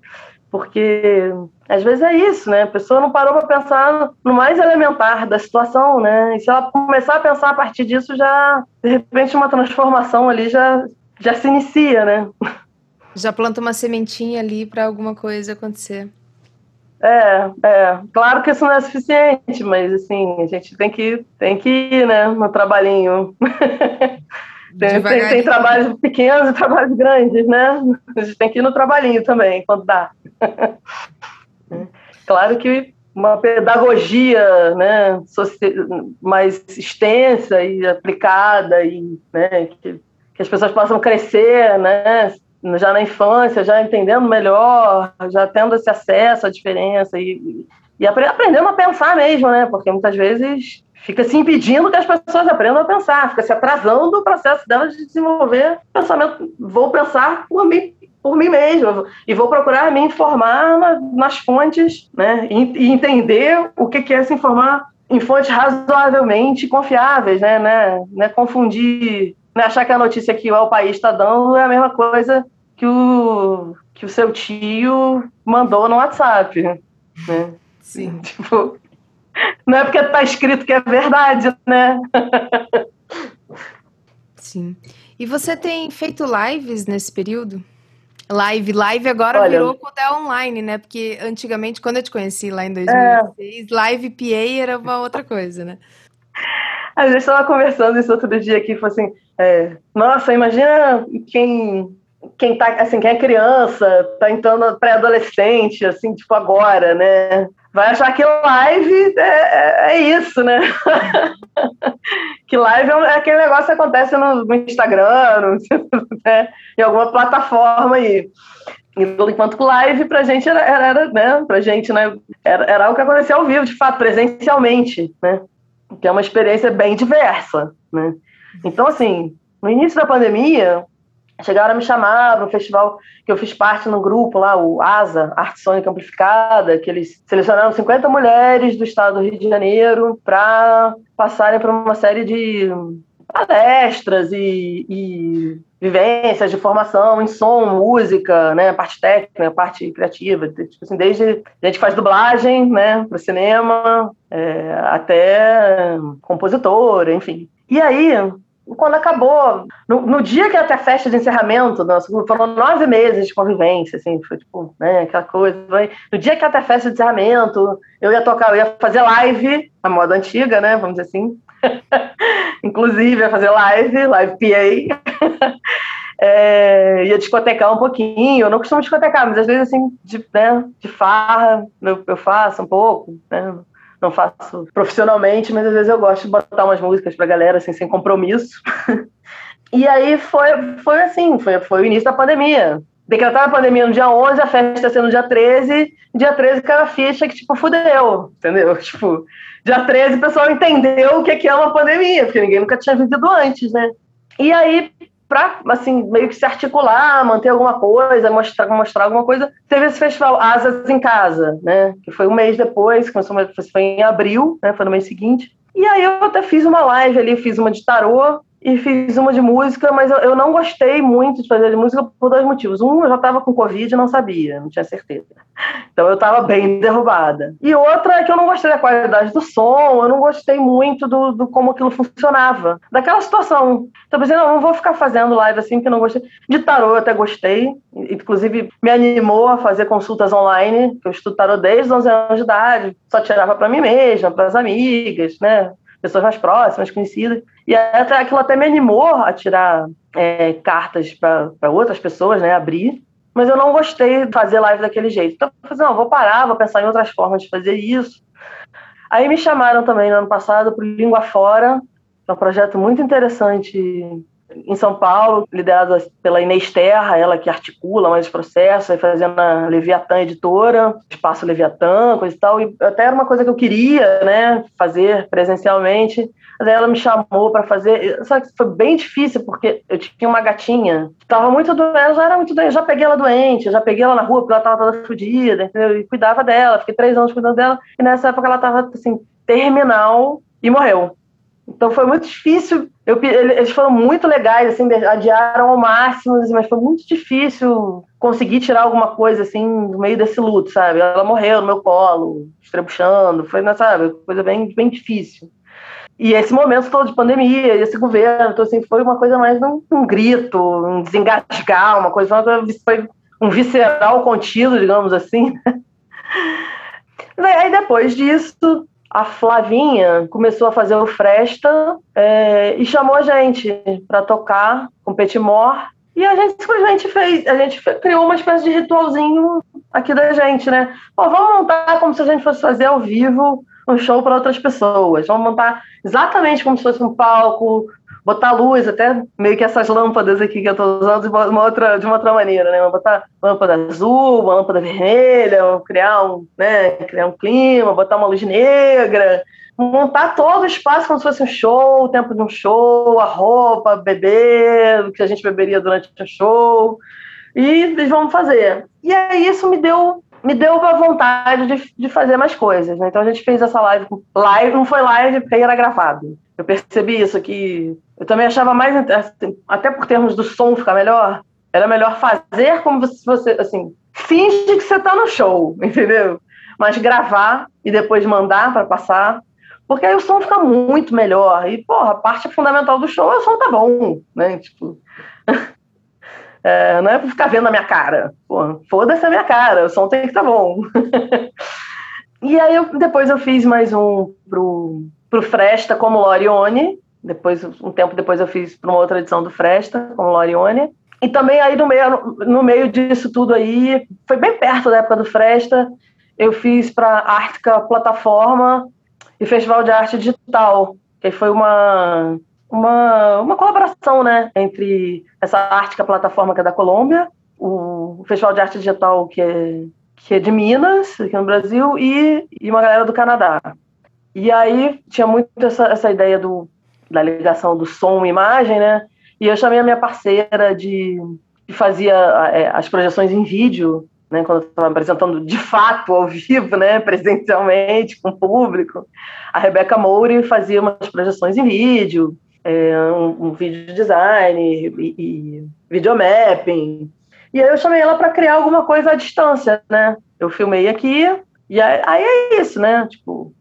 Porque às vezes é isso, né? A pessoa não parou para pensar no mais elementar da situação, né? E se ela começar a pensar a partir disso, já de repente uma transformação ali já já se inicia, né? Já planta uma sementinha ali para alguma coisa acontecer. É, é. Claro que isso não é suficiente, mas assim, a gente tem que, tem que ir, né, no trabalhinho. tem, tem, tem, trabalhos pequenos e trabalhos grandes, né? A gente tem que ir no trabalhinho também, quando dá. claro que uma pedagogia né, mais extensa e aplicada e né, que, que as pessoas possam crescer né, já na infância, já entendendo melhor, já tendo esse acesso à diferença e, e aprendendo a pensar mesmo, né? Porque muitas vezes fica se impedindo que as pessoas aprendam a pensar, fica se atrasando o processo delas de desenvolver pensamento. Vou pensar por mim, por mim mesmo e vou procurar me informar na, nas fontes, né? E, e, entender o que, que é se informar em fontes razoavelmente confiáveis, né? né? né? Confundir, né? achar que a notícia que o país está dando é a mesma coisa que o que o seu tio mandou no WhatsApp, né? Sim. Tipo, não é porque está escrito que é verdade, né? Sim. E você tem feito lives nesse período? Live, live agora Olha, virou Codel Online, né? Porque antigamente, quando eu te conheci lá em 2006, é... live PA era uma outra coisa, né? A gente estava conversando isso outro dia aqui, foi assim, é, nossa, imagina quem quem tá assim, quem é criança, tá entrando pré-adolescente, assim, tipo agora, né? Vai achar que live é, é, é isso, né? que live é, aquele negócio que acontece no, Instagram, no, né? em alguma plataforma aí. Enquanto que live pra gente era, era, né? Pra gente, né? Era, era algo que acontecia ao vivo, de fato, presencialmente, né? Que é uma experiência bem diversa, né? Então, assim, no início da pandemia, chegaram a me chamar para um festival que eu fiz parte no grupo lá, o ASA, Arte Sônica Amplificada, que eles selecionaram 50 mulheres do estado do Rio de Janeiro para passarem por uma série de palestras e, e, vivências de formação em som, música, né, parte técnica, parte criativa, tipo assim, desde a gente faz dublagem, né, para cinema, é, até compositor, enfim. E aí quando acabou, no, no, dia que ter a festa de encerramento nosso grupo, foram nove meses de convivência, assim, foi tipo, né, aquela coisa. Foi, no dia que ter a festa de encerramento, eu ia tocar, eu ia fazer live, a moda antiga, né, vamos dizer assim. Inclusive, ia fazer live, live PA. é, ia discotecar um pouquinho, eu não costumo discotecar, mas às vezes, assim, de, né, de farra, eu, eu faço um pouco, né, não faço profissionalmente, mas às vezes eu gosto de botar umas músicas pra galera, assim, sem compromisso. e aí foi, foi assim, foi, foi o início da pandemia. Decretaram a pandemia no dia 11, a festa sendo no dia 13, dia 13 caiu a ficha que, tipo, fudeu, entendeu? Tipo, dia 13 o pessoal entendeu o que é uma pandemia, porque ninguém nunca tinha vivido antes, né? E aí para assim meio que se articular, manter alguma coisa, mostrar, mostrar alguma coisa. Teve esse festival Asas em Casa, né? Que foi um mês depois, começou foi em abril, né? Foi no mês seguinte. E aí eu até fiz uma live ali, fiz uma de tarô e fiz uma de música, mas eu, eu não gostei muito de fazer de música por dois motivos. Um, eu já estava com Covid e não sabia, não tinha certeza. Então eu estava bem derrubada. E outra é que eu não gostei da qualidade do som, eu não gostei muito do, do como aquilo funcionava, daquela situação. Então eu pensei, não, não vou ficar fazendo live assim, que não gostei. De tarô eu até gostei, inclusive me animou a fazer consultas online, que eu estudo tarô desde 11 anos de idade, só tirava para mim mesma, para as amigas, né? Pessoas mais próximas, conhecidas. E até, aquilo até me animou a tirar é, cartas para outras pessoas, né? Abrir. Mas eu não gostei de fazer live daquele jeito. Então, eu falei, não, vou parar, vou pensar em outras formas de fazer isso. Aí me chamaram também no ano passado para Língua Fora, é um projeto muito interessante em São Paulo, liderado pela Inês Terra, ela que articula mais os processos, aí fazendo a Leviatã Editora, Espaço Leviatã, coisa e tal, e até era uma coisa que eu queria, né, fazer presencialmente, mas aí ela me chamou para fazer, só que foi bem difícil, porque eu tinha uma gatinha que estava muito doente, já era muito doente, já peguei ela doente, já peguei ela na rua, porque ela estava toda fodida, entendeu, e cuidava dela, fiquei três anos cuidando dela, e nessa época ela estava, assim, terminal, e morreu. Então foi muito difícil. Eu, eles foram muito legais, assim, adiaram ao máximo, assim, mas foi muito difícil conseguir tirar alguma coisa assim no meio desse luto, sabe? Ela morreu no meu colo, estrebuchando, foi, né, sabe, coisa bem, bem difícil. E esse momento todo de pandemia, esse governo, então, assim, foi uma coisa mais um, um grito, um desengasgar, uma coisa, foi um visceral contido, digamos assim. Aí depois disso, a Flavinha começou a fazer o Fresta é, e chamou a gente para tocar com Petimor. E a gente simplesmente fez, a gente criou uma espécie de ritualzinho aqui da gente, né? Pô, vamos montar como se a gente fosse fazer ao vivo um show para outras pessoas. Vamos montar exatamente como se fosse um palco, botar luz, até meio que essas lâmpadas aqui que eu estou usando de uma outra, de uma outra maneira, né? Botar lâmpada azul, uma lâmpada vermelha, criar um, né, criar um clima, botar uma luz negra, montar todo o espaço como se fosse um show, o tempo de um show, a roupa, beber, o que a gente beberia durante o show. E vamos fazer. E aí isso me deu me deu a vontade de, de fazer mais coisas, né? Então a gente fez essa live, live não foi live porque era gravado. Eu percebi isso que eu também achava mais, assim, até por termos do som ficar melhor, era melhor fazer como se você, assim, finge que você está no show, entendeu? Mas gravar e depois mandar para passar, porque aí o som fica muito melhor. E, porra, a parte fundamental do show é o som tá bom, né? Tipo, é, não é para ficar vendo a minha cara. Foda-se a minha cara, o som tem que estar tá bom. e aí eu, depois eu fiz mais um pro, pro Fresta como Lorione, depois, um tempo depois eu fiz para uma outra edição do Fresta, com Lorione. E também aí no meio, no meio disso tudo aí, foi bem perto da época do Fresta, eu fiz para Ártica Plataforma e Festival de Arte Digital, que foi uma, uma, uma colaboração né, entre essa Ártica Plataforma que é da Colômbia, o Festival de Arte Digital que é, que é de Minas, aqui no Brasil, e, e uma galera do Canadá. E aí tinha muito essa, essa ideia do da ligação do som e imagem, né? E eu chamei a minha parceira de que fazia é, as projeções em vídeo, né? Quando eu estava apresentando de fato ao vivo, né? Presencialmente com o público, a Rebeca Moura fazia umas projeções em vídeo, é, um, um vídeo design e, e videomapping. E aí eu chamei ela para criar alguma coisa à distância, né? Eu filmei aqui e aí, aí é isso, né? Tipo,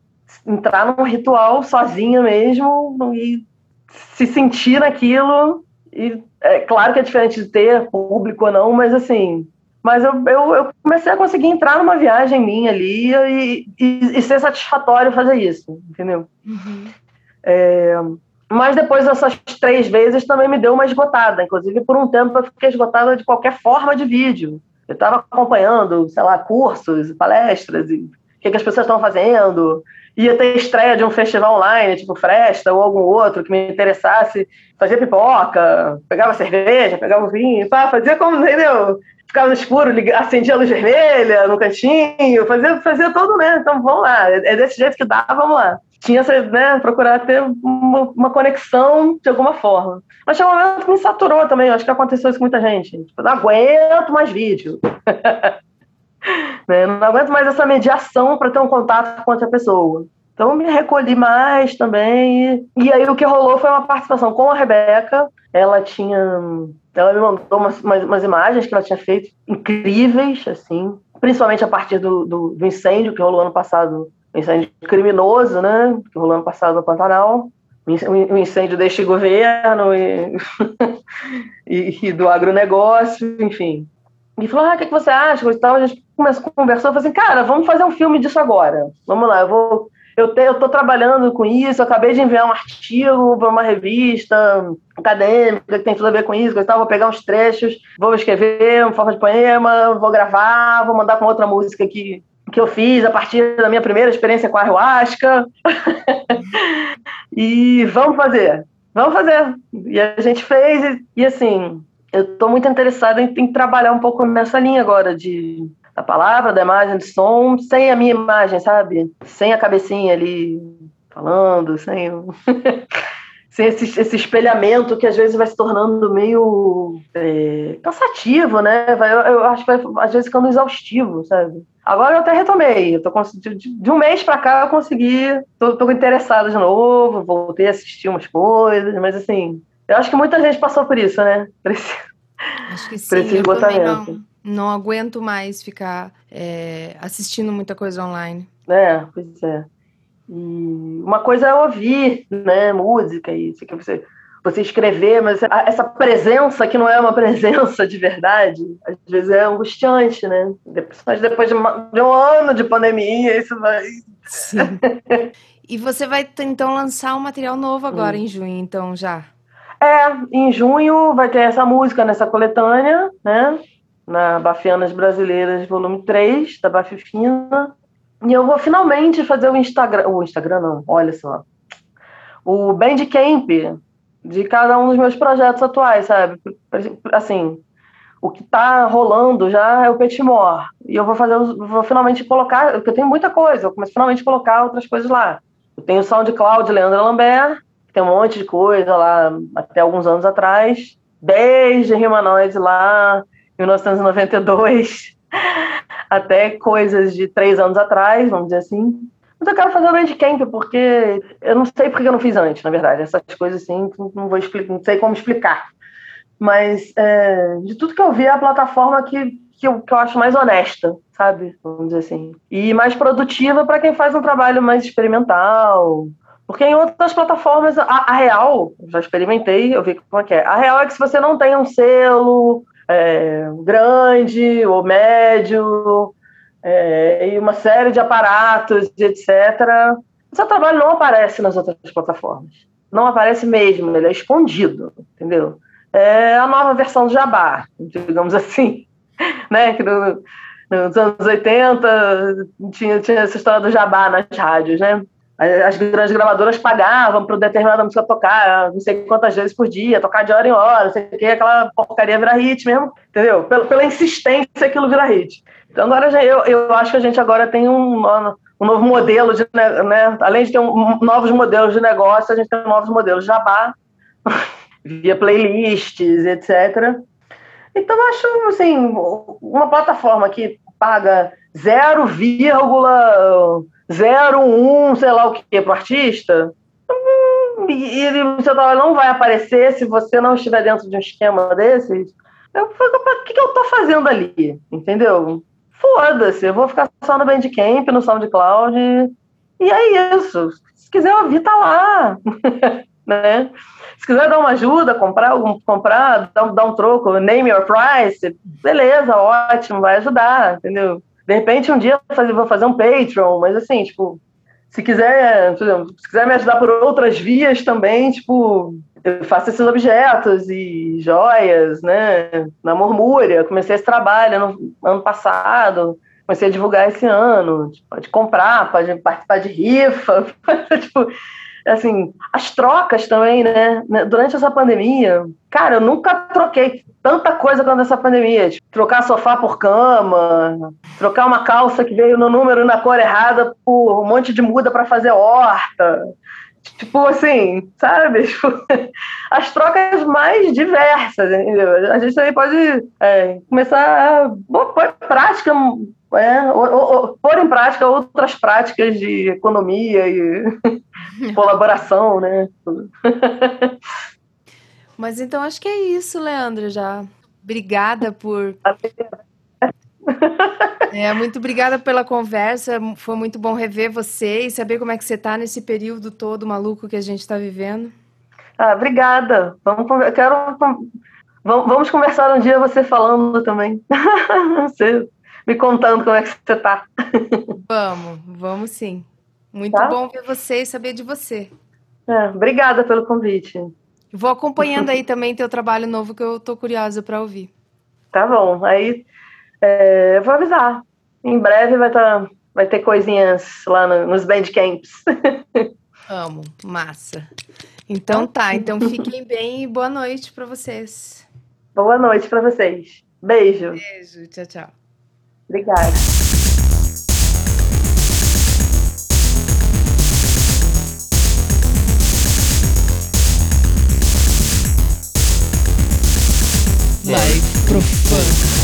entrar num ritual sozinha mesmo e se sentir naquilo. E é claro que é diferente de ter público ou não, mas assim. Mas eu, eu, eu comecei a conseguir entrar numa viagem minha ali e, e, e ser satisfatório fazer isso, entendeu? Uhum. É, mas depois dessas três vezes também me deu uma esgotada. Inclusive, por um tempo eu fiquei esgotada de qualquer forma de vídeo. Eu estava acompanhando, sei lá, cursos, palestras, e o que, que as pessoas estão fazendo. Ia ter estreia de um festival online, tipo Fresta ou algum outro que me interessasse. Fazia pipoca, pegava cerveja, pegava vinho, pá, fazia como, entendeu? Ficava no escuro, acendia a luz vermelha no cantinho, fazia, fazia tudo, né? Então vamos lá, é desse jeito que dá, vamos lá tinha né, procurar ter uma, uma, conexão de alguma forma. Mas tinha um momento que me saturou também, acho que aconteceu isso com muita gente. Tipo, não aguento mais vídeo. né, não aguento mais essa mediação para ter um contato com outra pessoa. Então me recolhi mais também. E, aí o que rolou foi uma participação com a Rebeca. Ela tinha. Ela me mandou umas, umas, umas imagens que ela tinha feito incríveis, assim. Principalmente a partir do, do, do incêndio que rolou ano passado incêndio criminoso, né, que rolou ano passado no Pantanal, o incêndio deste governo e, e, do agronegócio, enfim. E falou, ah, o que, você acha? E tal. A gente começou, conversou, falou assim, cara, vamos fazer um filme disso agora. Vamos lá, eu vou... Eu estou trabalhando com isso, acabei de enviar um artigo para uma revista acadêmica que tem tudo a ver com isso, então vou pegar uns trechos, vou escrever uma forma de poema, vou gravar, vou mandar com outra música que que eu fiz a partir da minha primeira experiência com a ayahuasca. e vamos fazer, vamos fazer. E a gente fez, e, e assim, eu estou muito interessada em, em, trabalhar um pouco nessa linha agora de da palavra, da imagem, do som, sem a minha imagem, sabe? Sem a cabecinha ali falando, sem sem esse, esse, espelhamento que às vezes vai se tornando meio é, cansativo, né? Vai, eu, eu, acho que vai às vezes ficando exaustivo, sabe? Agora eu até retomei. Eu tô, de, de um mês para cá eu consegui. Tô, tô interessada de novo, voltei a assistir umas coisas, mas assim, eu acho que muita gente passou por isso, né? Por esse, acho que sim. Por esse esgotamento. Não, não, aguento mais ficar é, assistindo muita coisa online. É, pois é. E uma coisa é ouvir, né, música, isso que você você escrever, mas essa presença que não é uma presença de verdade, às vezes é angustiante, né? Mas depois de, um ano de pandemia, isso vai. Sim. e você vai então lançar um material novo agora hum. em junho, então já? É, em junho vai ter essa música nessa coletânea, né? Na Bafianas Brasileiras, volume 3, da Bafifina. E eu vou finalmente fazer o Instagram. O Instagram não, olha só. O Bandcamp de cada um dos meus projetos atuais, sabe? Assim, o que está rolando já é o Petmore. E eu vou fazer, vou finalmente colocar, porque eu tenho muita coisa, eu começo finalmente a colocar outras coisas lá. Eu tenho o SoundCloud Leandro Lambert, tem um monte de coisa lá até alguns anos atrás, desde Humanoid lá, 1992, até coisas de três anos atrás, vamos dizer assim. Mas eu quero fazer o Bandcamp, porque eu não sei porque eu não fiz antes, na verdade. Essas coisas assim, não, vou explicar, não sei como explicar. Mas é, de tudo que eu vi, é a plataforma que, que, eu, que eu acho mais honesta, sabe? Vamos dizer assim. E mais produtiva para quem faz um trabalho mais experimental. Porque em outras plataformas, a, a, real, já experimentei, eu vi como é que é. A real é que se você não tem um selo é, grande ou médio, é, e uma série de aparatos, etc. O seu trabalho não aparece nas outras plataformas. Não aparece mesmo, ele é escondido, entendeu? É a nova versão do Jabá, digamos assim. né? Que no, nos anos 80 tinha, tinha essa história do Jabá nas rádios, né? As grandes gravadoras pagavam para determinada música tocar não sei quantas vezes por dia, tocar de hora em hora, não sei o que, aquela porcaria virar hit mesmo, entendeu? Pela, pela insistência aquilo vira hit. Então, agora eu, eu acho que a gente agora tem um, um novo modelo de, né, além de ter um, novos modelos de negócio, a gente tem novos modelos de jabá, via playlists, etc. Então, acho, assim, uma plataforma que paga 0,01, sei lá o que, para o artista, hum, e, o seu trabalho não vai aparecer se você não estiver dentro de um esquema desses, eu, o que, que eu estou fazendo ali? Entendeu? foda-se, eu vou ficar só no Bandcamp, no SoundCloud, e é isso. Se quiser ouvir, tá lá. né? Se quiser dar uma ajuda, comprar, comprar dar, um, dar um troco, name your price, beleza, ótimo, vai ajudar, entendeu? De repente, um dia eu vou fazer um Patreon, mas assim, tipo, se quiser, se quiser me ajudar por outras vias também, tipo, eu faço esses objetos e joias, né? Na Mormúria, comecei esse trabalho no ano passado, comecei a divulgar esse ano. Tipo, pode comprar, pode participar de rifa, tipo, assim, as trocas também, né? Durante essa pandemia, cara, eu nunca troquei tanta coisa quanto essa pandemia. Tipo, trocar sofá por cama, trocar uma calça que veio no número na cor errada por um monte de muda para fazer horta. Tipo assim, sabe? Tipo, as trocas mais diversas, entendeu? A gente também pode é, começar a pôr em prática, é, pôr em prática outras práticas de economia e colaboração, né? Mas então acho que é isso, Leandro, já. Obrigada por. É, muito obrigada pela conversa. Foi muito bom rever você e saber como é que você está nesse período todo maluco que a gente está vivendo. Ah, obrigada. Vamos, quero, vamos conversar um dia você falando também. você me contando como é que você está. Vamos, vamos sim. Muito tá? bom ver você e saber de você. É, obrigada pelo convite. Vou acompanhando aí também teu trabalho novo que eu tô curiosa para ouvir. Tá bom. Aí é, vou avisar. Em breve vai, tá, vai ter coisinhas lá no, nos bandcamps. Amo, massa. Então tá, então fiquem bem e boa noite para vocês. Boa noite para vocês. Beijo. Beijo, tchau, tchau. Obrigada. Live Profano.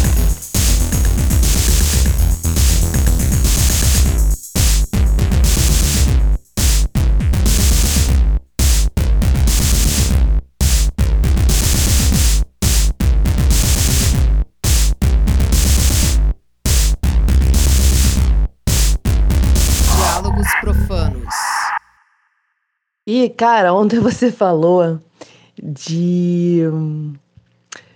E, cara, ontem você falou de,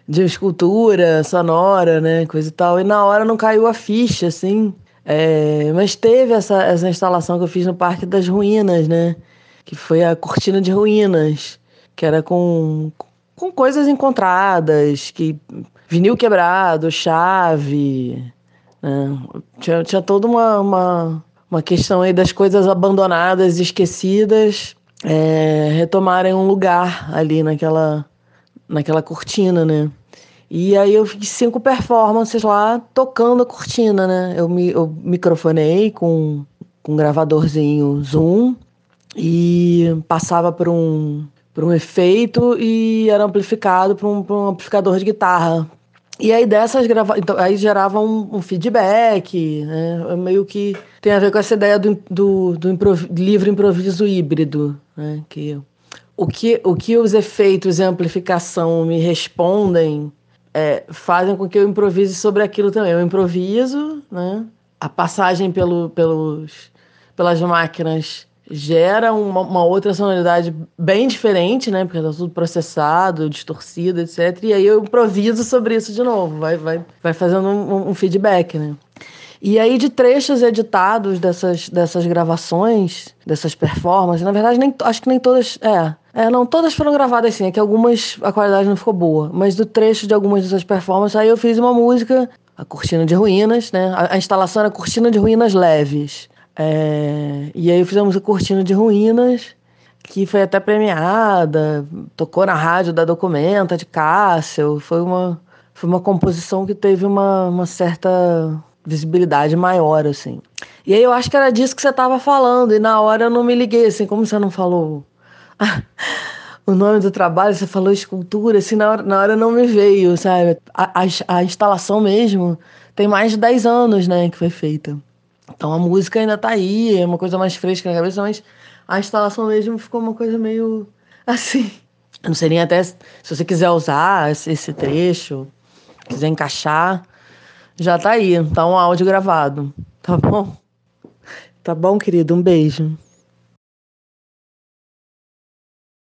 de escultura sonora, né? Coisa e tal. E na hora não caiu a ficha, assim. É, mas teve essa, essa instalação que eu fiz no Parque das Ruínas, né? Que foi a Cortina de Ruínas, que era com, com coisas encontradas, que vinil quebrado, chave. Né? Tinha, tinha toda uma, uma, uma questão aí das coisas abandonadas, esquecidas é, retomarem um lugar ali naquela, naquela cortina, né? E aí eu fiz cinco performances lá tocando a cortina, né? Eu, me, eu microfonei com, com um gravadorzinho Zoom e passava por um, por um efeito e era amplificado por um, por um amplificador de guitarra. E aí dessas grava... então, aí gerava um, um feedback, né? Meio que tem a ver com essa ideia do, do, do improv... livre improviso híbrido, né? Que o que, o que os efeitos e amplificação me respondem é, fazem com que eu improvise sobre aquilo também. Eu improviso, né? A passagem pelo, pelos, pelas máquinas gera uma, uma, outra sonoridade bem diferente, né? Porque tá tudo processado, distorcido, etc. E aí eu improviso sobre isso de novo, vai, vai, vai fazendo um, um feedback, né? E aí, de trechos editados dessas, dessas gravações, dessas performances, na verdade, nem, acho que nem todas. É, é, não, todas foram gravadas sim, é que algumas a qualidade não ficou boa. Mas do trecho de algumas dessas performances, aí eu fiz uma música, a Cortina de Ruínas, né? A, a instalação era Cortina de Ruínas Leves. É, e aí fizemos a Cortina de Ruínas, que foi até premiada, tocou na rádio da Documenta de Cássio. Foi uma, foi uma composição que teve uma, uma certa visibilidade maior, assim. E aí eu acho que era disso que você estava falando, e na hora eu não me liguei, assim, como você não falou o nome do trabalho, você falou escultura, assim, na hora, na hora não me veio, sabe? A, a, a instalação mesmo tem mais de 10 anos, né, que foi feita. Então a música ainda tá aí, é uma coisa mais fresca na cabeça, mas a instalação mesmo ficou uma coisa meio assim. Eu não sei nem até se você quiser usar esse trecho, quiser encaixar. Já tá aí, tá um áudio gravado. Tá bom? Tá bom, querido? Um beijo.